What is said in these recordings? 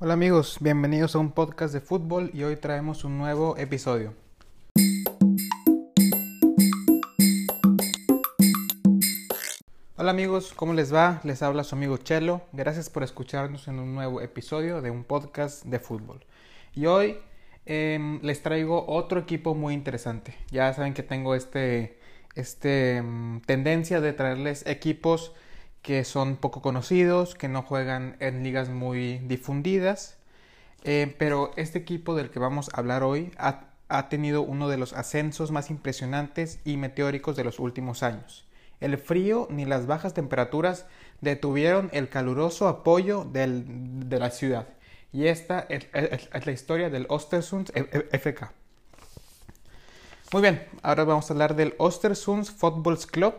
Hola amigos, bienvenidos a un podcast de fútbol y hoy traemos un nuevo episodio. Hola amigos, ¿cómo les va? Les habla su amigo Chelo. Gracias por escucharnos en un nuevo episodio de un podcast de fútbol. Y hoy em, les traigo otro equipo muy interesante. Ya saben que tengo este, este em, tendencia de traerles equipos que son poco conocidos, que no juegan en ligas muy difundidas. Eh, pero este equipo del que vamos a hablar hoy ha, tenido uno de los ascensos más impresionantes y meteóricos de los últimos años. El frío ni las bajas temperaturas detuvieron el caluroso apoyo del, de la ciudad. Y esta es, la historia del Ostersund FK. Muy bien, ahora vamos a hablar del Ostersund Football Club,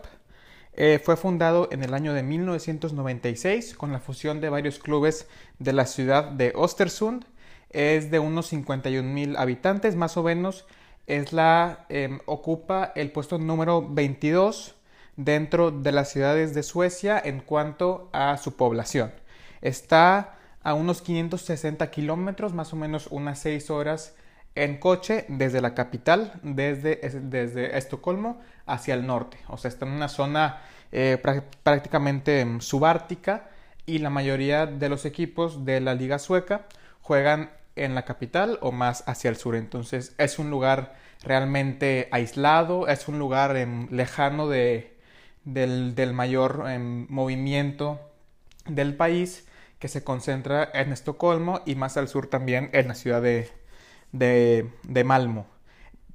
eh, fue fundado en el año de 1996 con la fusión de varios clubes de la ciudad de Ostersund. Es de unos 51 mil habitantes, más o menos. Es la, eh, ocupa el puesto número 22 dentro de las ciudades de Suecia en cuanto a su población. Está a unos 560 kilómetros, más o menos unas 6 horas en coche desde la capital, desde, desde Estocolmo hacia el norte. O sea, está en una zona eh, prácticamente subártica y la mayoría de los equipos de la liga sueca juegan en la capital o más hacia el sur. Entonces es un lugar realmente aislado, es un lugar eh, lejano de, del, mayor eh, movimiento del país que se concentra en Estocolmo y más al sur también en la ciudad de, de, de Malmo.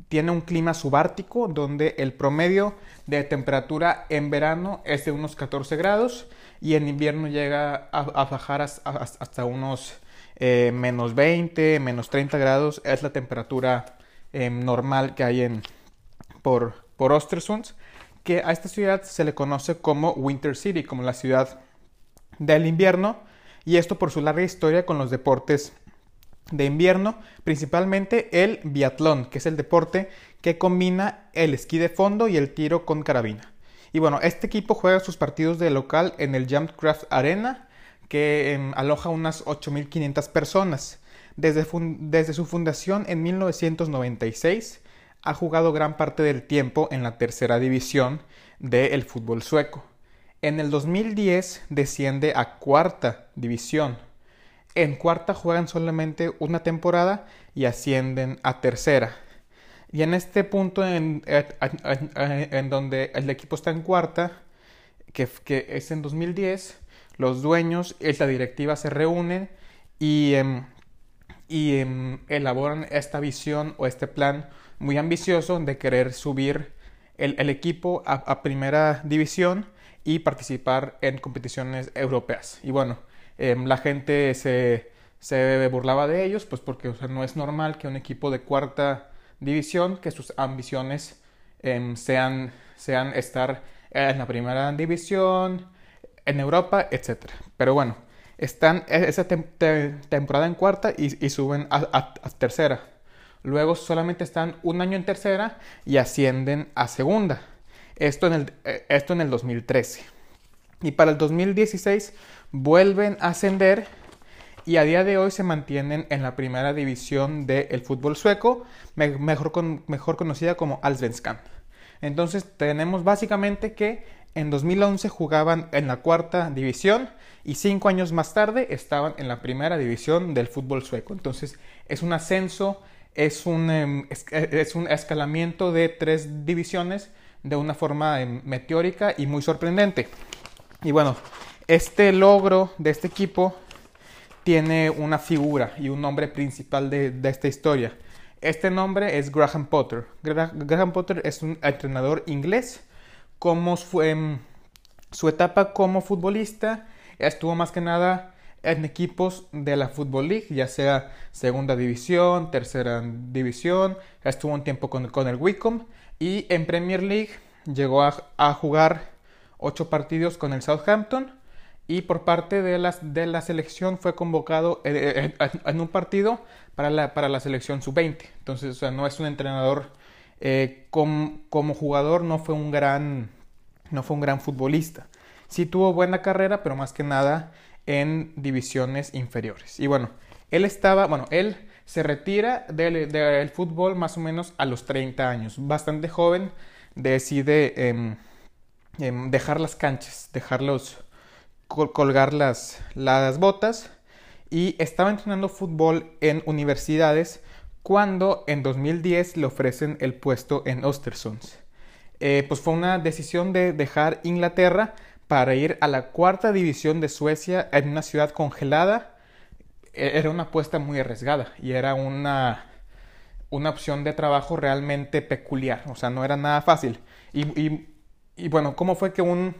Tiene un clima subártico donde el promedio de temperatura en verano es de unos 14 grados y en invierno llega a, a bajar hasta, unos eh, menos 20, menos 30 grados. Es la temperatura eh, normal que hay en, por, por Ostersund, que a esta ciudad se le conoce como Winter City, como la ciudad del invierno, y esto por su larga historia con los deportes de invierno, principalmente el biatlón, que es el deporte que combina el esquí de fondo y el tiro con carabina. Y bueno, este equipo juega sus partidos de local en el Jumpcraft Arena, que eh, aloja unas 8.500 personas. Desde, desde, su fundación en 1996 ha jugado gran parte del tiempo en la tercera división del fútbol sueco. En el 2010 desciende a cuarta división en cuarta juegan solamente una temporada y ascienden a tercera. Y en este punto en, donde el equipo está en cuarta, que, es en 2010, los dueños y la directiva se reúnen y, y um, elaboran esta visión o este plan muy ambicioso de querer subir el, el equipo a, a primera división y participar en competiciones europeas. Y bueno, eh, la gente se, se, burlaba de ellos, pues porque no es normal que un equipo de cuarta división, que sus ambiciones eh, sean, sean estar en la primera división, en Europa, etc. Pero bueno, están e, esa te te temporada en cuarta y, suben a, a, tercera. Luego solamente están un año en tercera y ascienden a segunda. Esto en el, eh, esto en el 2013. Y para el 2016 vuelven a ascender y a día de hoy se mantienen en la primera división del fútbol sueco, mejor, con, mejor conocida como Allsvenskan. Entonces tenemos básicamente que en 2011 jugaban en la cuarta división y cinco años más tarde estaban en la primera división del fútbol sueco. Entonces es un ascenso, es un, em, un escalamiento de tres divisiones de una forma em, meteórica y muy sorprendente. Y bueno, este logro de este equipo tiene una figura y un nombre principal de, de esta historia. Este nombre es Graham Potter. Gra Graham Potter es un entrenador inglés. Como fue su etapa como futbolista, estuvo más que nada en equipos de la Football League, ya sea segunda división, tercera división, estuvo un tiempo con, con el Wycombe y en Premier League llegó a, a jugar ocho partidos con el Southampton y por parte de, las, de la selección fue convocado en, en, en un partido para la, para la selección sub-20. Entonces, o sea, no es un entrenador eh, com, como jugador, no fue un gran, no fue un gran futbolista. Sí tuvo buena carrera, pero más que nada en divisiones inferiores. Y bueno, él estaba, bueno, él se retira del, fútbol más o menos a los 30 años, bastante joven, decide em, em, dejar las canchas, dejarlos colgar las, las botas y estaba entrenando fútbol en universidades cuando en 2010 le ofrecen el puesto en Östersund. Eh, pues fue una decisión de dejar Inglaterra para ir a la cuarta división de Suecia en una ciudad congelada. E, era una apuesta muy arriesgada y era una, una opción de trabajo realmente peculiar, o sea, no era nada fácil. Y bueno, ¿cómo fue que un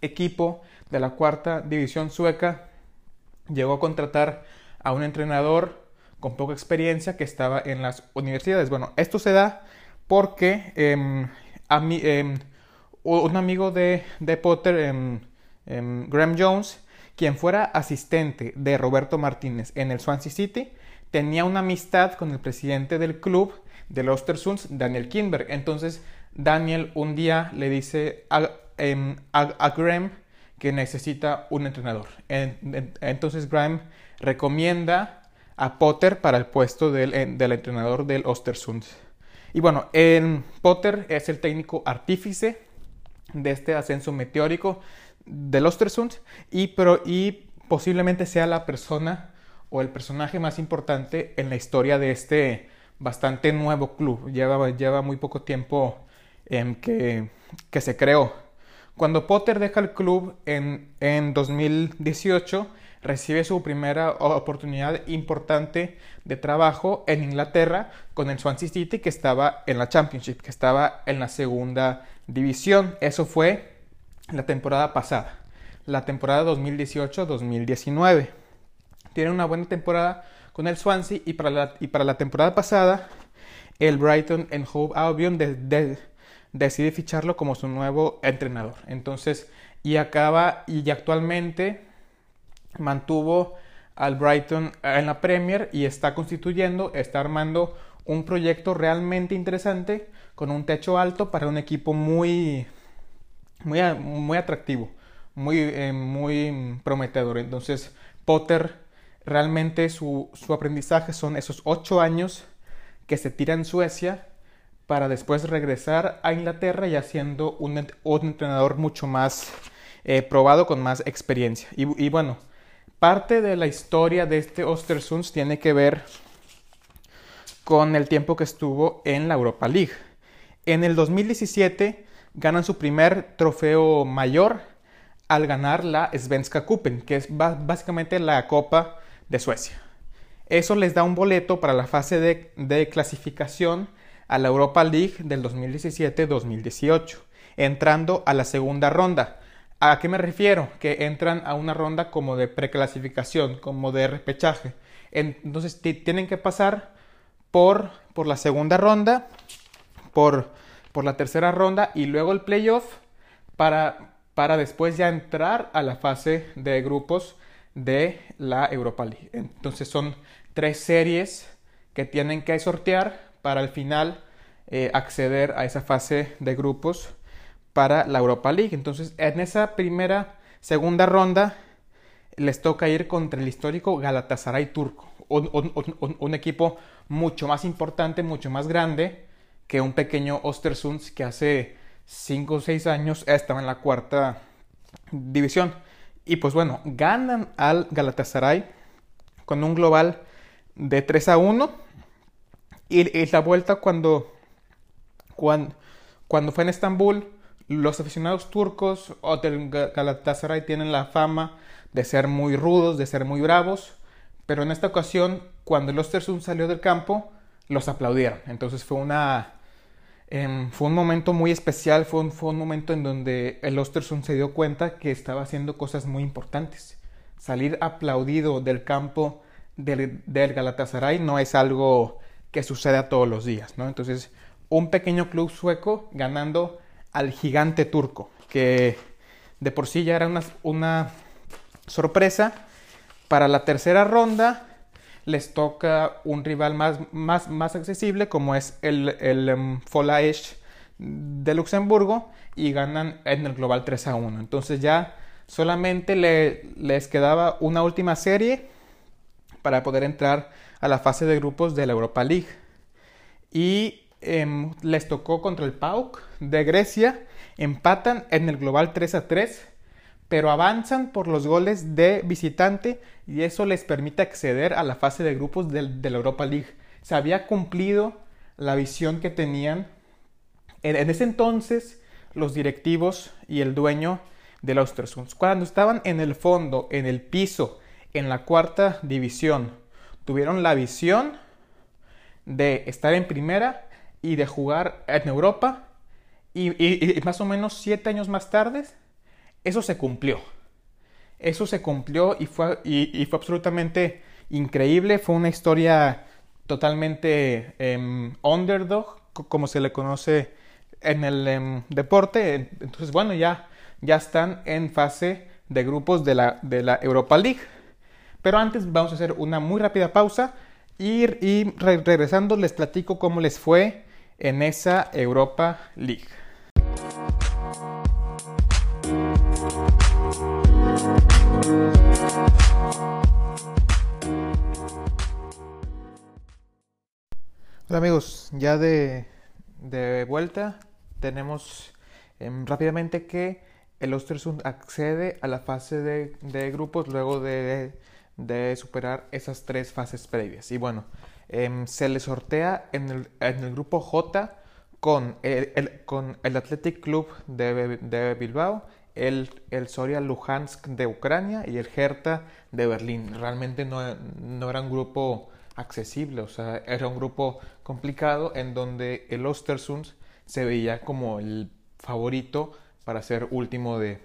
equipo de la cuarta división sueca llegó a contratar a un entrenador con poca experiencia que estaba en las universidades. Bueno, esto se da porque em, a em, un amigo de, Potter, em, Graham Jones, quien fuera asistente de Roberto Martínez en el Swansea City, tenía una amistad con el presidente del club de los Ostersunds, Daniel Kinberg. Entonces, Daniel un día le dice a, a Graham que necesita un entrenador. Entonces Graham recomienda a Potter para el puesto del, entrenador del Ostersund. Y bueno, Potter es el técnico artífice de este ascenso meteórico del Ostersund y, pero, y posiblemente sea la persona o el personaje más importante en la historia de este bastante nuevo club. Lleva, lleva muy poco tiempo que, que se creó. Cuando Potter deja el club en, en 2018, recibe su primera oportunidad importante de trabajo en Inglaterra con el Swansea City que estaba en la Championship, que estaba en la segunda división. Eso fue la temporada pasada, la temporada 2018-2019. Tiene una buena temporada con el Swansea y para la, y para la temporada pasada el Brighton en Hove Albion de, decide ficharlo como su nuevo entrenador. Entonces, y acaba y actualmente mantuvo al Brighton en la Premier y está constituyendo, está armando un proyecto realmente interesante con un techo alto para un equipo muy muy, muy atractivo, muy, eh, muy prometedor. Entonces, Potter realmente su, su aprendizaje son esos ocho años que se tira en Suecia para después regresar a Inglaterra y haciendo un, entrenador mucho más eh, probado, con más experiencia. Y, bueno, parte de la historia de este Ostersund tiene que ver con el tiempo que estuvo en la Europa League. En el 2017 ganan su primer trofeo mayor al ganar la Svenska Cupen, que es básicamente la Copa de Suecia. Eso les da un boleto para la fase de clasificación a la Europa League del 2017-2018, entrando a la segunda ronda. ¿A qué me refiero? Que entran a una ronda como de preclasificación, como de repechaje. Entonces tienen que pasar por, por la segunda ronda, por, por la tercera ronda y luego el playoff para, para después ya entrar a la fase de grupos de la Europa League. Entonces son tres series que tienen que sortear para al final eh, acceder a esa fase de grupos para la Europa League. Entonces, en esa primera, segunda ronda, les toca ir contra el histórico Galatasaray turco, un, equipo mucho más importante, mucho más grande que un pequeño Ostersund que hace 5 o 6 años estaba en la cuarta división. Y pues bueno, ganan al Galatasaray con un global de 3 a 1 y, la vuelta cuando, cuando, cuando fue en Estambul, los aficionados turcos o del Galatasaray tienen la fama de ser muy rudos, de ser muy bravos, pero en esta ocasión, cuando el Ostersund salió del campo, los aplaudieron. Entonces fue una... Em, fue un momento muy especial, fue un, fue un momento en donde el Ostersund se dio cuenta que estaba haciendo cosas muy importantes. Salir aplaudido del campo del, del Galatasaray no es algo que suceda todos los días, ¿no? Entonces, un pequeño club sueco ganando al gigante turco, que de por sí ya era una, una sorpresa. Para la tercera ronda les toca un rival más, más, más accesible como es el, el um, de Luxemburgo y ganan en el global 3 a 1. Entonces ya solamente les quedaba una última serie para poder entrar a la fase de grupos de la Europa League. Y em, les tocó contra el PAOK de Grecia, empatan en el global 3 a 3, pero avanzan por los goles de visitante y eso les permite acceder a la fase de grupos de, la Europa League. Se había cumplido la visión que tenían en, ese entonces los directivos y el dueño de los Östersund. Cuando estaban en el fondo, en el piso, en la cuarta división, tuvieron la visión de estar en primera y de jugar en Europa y, más o menos siete años más tarde eso se cumplió. Eso se cumplió y fue, y, fue absolutamente increíble. Fue una historia totalmente em, underdog, como se le conoce en el em, deporte. Entonces, bueno, ya, ya están en fase de grupos de la, de la Europa League. Pero antes vamos a hacer una muy rápida pausa y, y regresando les platico cómo les fue en esa Europa League. Hola amigos, ya de, vuelta tenemos em, rápidamente que el Ostersund accede a la fase de, grupos luego de, superar esas tres fases previas. Y bueno, em, se le sortea en el, en el grupo J con el, con el Athletic Club de, Bilbao, el, el, Soria Luhansk de Ucrania y el Hertha de Berlín. Realmente no, no, era un grupo accesible, o sea, era un grupo complicado en donde el Ostersund se veía como el favorito para ser último de,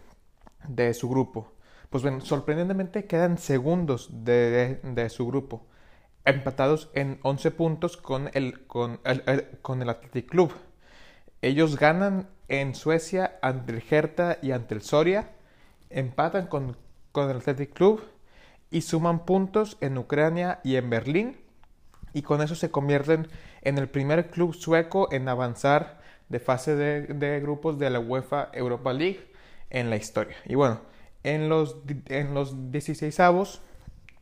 de su grupo. Pues bueno, sorprendentemente quedan segundos de, de su grupo, empatados en 11 puntos con el, con el, con el Athletic Club. Ellos ganan en Suecia ante el Hertha y ante el Soria, empatan con, el Athletic Club y suman puntos en Ucrania y en Berlín y con eso se convierten en el primer club sueco en avanzar de fase de, grupos de la UEFA Europa League en la historia. Y bueno, en los, en los 16 avos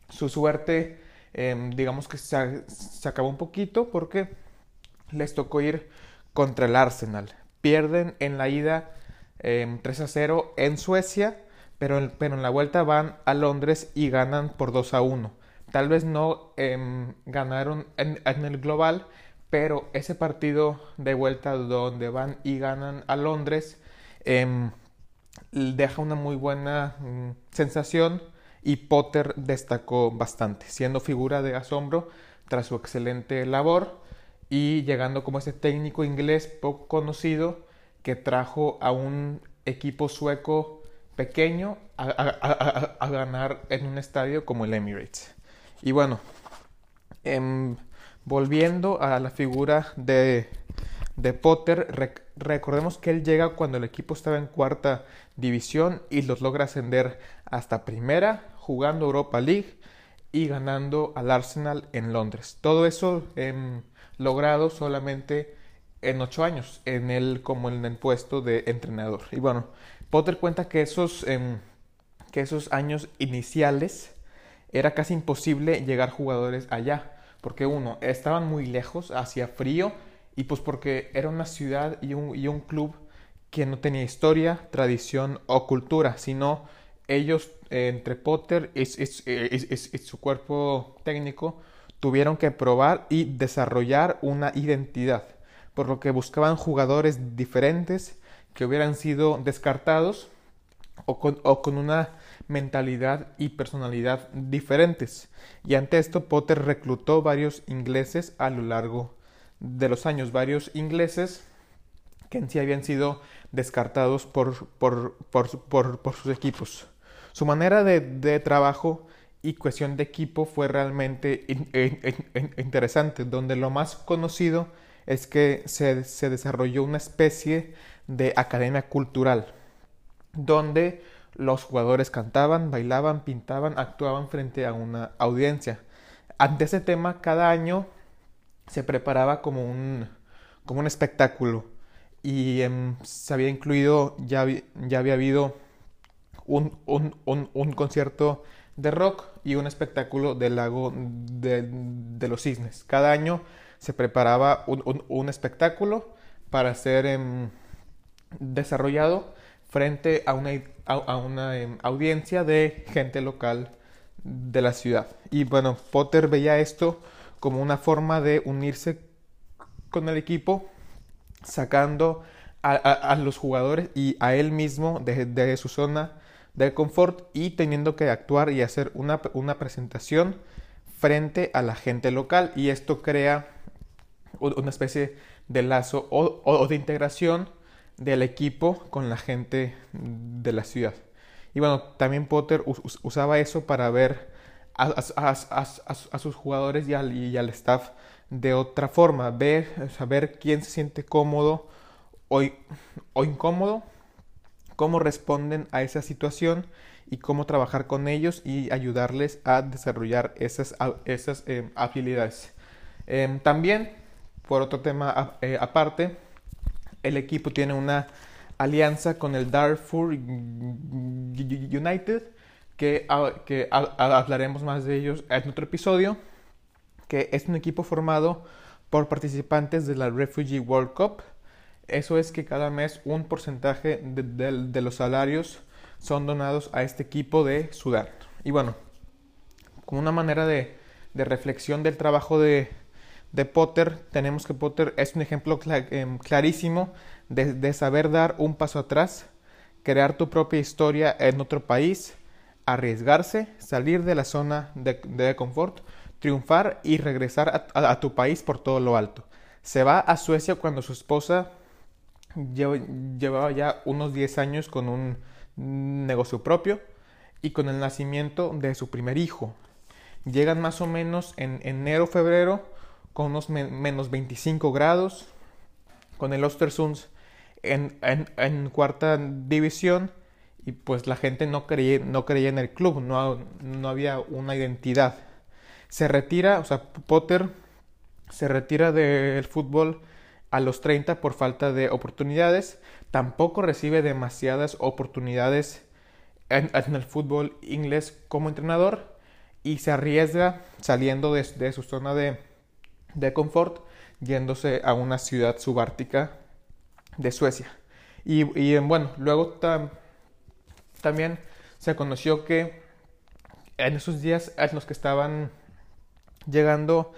su suerte em, digamos que se, se acabó un poquito porque les tocó ir contra el Arsenal. Pierden en la ida 3 em, a 0 en Suecia, pero, en la vuelta van a Londres y ganan por 2 a 1. Tal vez no em, ganaron en, el global, pero ese partido de vuelta donde van y ganan a Londres deja una muy buena mm, sensación y Potter destacó bastante, siendo figura de asombro tras su excelente labor y llegando como ese técnico inglés poco conocido que trajo a un equipo sueco pequeño a, ganar en un estadio como el Emirates. Y bueno, em, volviendo a la figura de, de Potter, recordemos que él llega cuando el equipo estaba en cuarta división y los logra ascender hasta primera, jugando Europa League y ganando al Arsenal en Londres. Todo eso em, logrado solamente en ocho años, en él como en el puesto de entrenador. Y bueno, Potter cuenta que esos, em, que esos años iniciales era casi imposible llegar jugadores allá, porque uno, estaban muy lejos, hacía frío, y pues porque era una ciudad y un, y un club que no tenía historia, tradición o cultura, sino ellos, entre Potter y, su cuerpo técnico, tuvieron que probar y desarrollar una identidad, por lo que buscaban jugadores diferentes que hubieran sido descartados o con, una mentalidad y personalidad diferentes. Y ante esto Potter reclutó varios ingleses a lo largo de los años, varios ingleses que en sí habían sido descartados por, por, por, sus equipos. Su manera de, de trabajo y cuestión de equipo fue realmente interesante, donde lo más conocido es que se, se, desarrolló una especie de academia cultural, donde los jugadores cantaban, bailaban, pintaban, actuaban frente a una audiencia. Ante ese tema, cada año se preparaba como un, como un espectáculo y em, se había incluido, ya, ya había habido un, un, concierto de rock y un espectáculo del lago de, los cisnes. Cada año se preparaba un, espectáculo para ser em, desarrollado frente a una, a, una em, audiencia de gente local de la ciudad. Y bueno, Potter veía esto como una forma de unirse con el equipo, sacando a, los jugadores y a él mismo de, su zona de confort y teniendo que actuar y hacer una, una presentación frente a la gente local. Y esto crea una especie de lazo o de integración del equipo con la gente de la ciudad. Y bueno, también Potter usaba eso para ver a, sus jugadores y al, staff de otra forma, ver, saber quién se siente cómodo o, o incómodo, cómo responden a esa situación y cómo trabajar con ellos y ayudarles a desarrollar esas, esas eh, habilidades. Em, también, por otro tema eh, aparte, el equipo tiene una alianza con el Darfur United, que, hablaremos más de ellos en otro episodio, que es un equipo formado por participantes de la Refugee World Cup. Eso es que cada mes un porcentaje de, los salarios son donados a este equipo de Sudán. Y bueno, como una manera de, reflexión del trabajo de, de Potter, tenemos que Potter es un ejemplo em, clarísimo de, saber dar un paso atrás, crear tu propia historia en otro país, arriesgarse, salir de la zona de, confort, triunfar y regresar a, tu país por todo lo alto. Se va a Suecia cuando su esposa llevaba ya unos 10 años con un negocio propio y con el nacimiento de su primer hijo. Llegan más o menos en enero, febrero, con unos menos 25 grados, con el Ostersunds en, en, cuarta división y pues la gente no creía, no creía en el club, no, no había una identidad. Se retira, o sea, Potter se retira del fútbol a los 30 por falta de oportunidades, tampoco recibe demasiadas oportunidades en, el fútbol inglés como entrenador y se arriesga saliendo de, su zona de, de confort yéndose a una ciudad subártica de Suecia. Y, bueno, luego también se conoció que en esos días en los que estaban llegando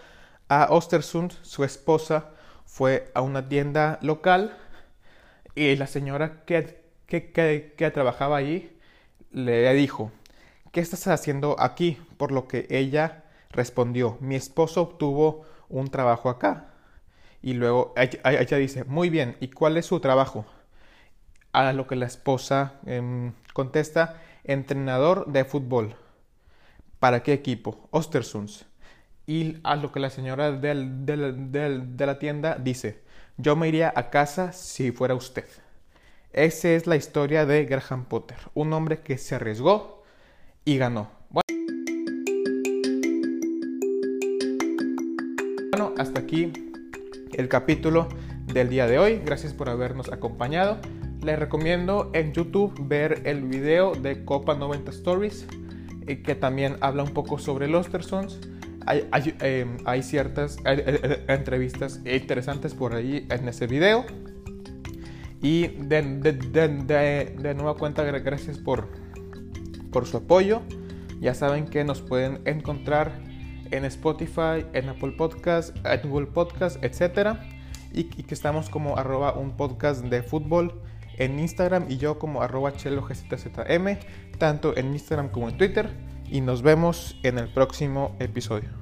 a Ostersund, su esposa fue a una tienda local y la señora que, que, que, trabajaba allí le dijo, ¿qué estás haciendo aquí? Por lo que ella respondió, mi esposo obtuvo un trabajo acá. Y luego ella, dice, muy bien, ¿y cuál es su trabajo? A lo que la esposa em, contesta, entrenador de fútbol. ¿Para qué equipo? Ostersunds. Y a lo que la señora del, de la tienda dice, yo me iría a casa si fuera usted. Esa es la historia de Graham Potter, un hombre que se arriesgó y ganó. Bueno, hasta aquí el capítulo del día de hoy. Gracias por habernos acompañado. Les recomiendo en YouTube ver el video de Copa 90 Stories, eh, que también habla un poco sobre los Ostersons. Hay, eh, hay, ciertas entrevistas interesantes por ahí en ese video. Y de, de, nueva cuenta, gracias por, por su apoyo. Ya saben que nos pueden encontrar en Spotify, en Apple Podcast, en Google Podcast, etc. Y, que estamos como un podcast de fútbol en Instagram y yo como arroba tanto en Instagram como en Twitter. Y nos vemos en el próximo episodio.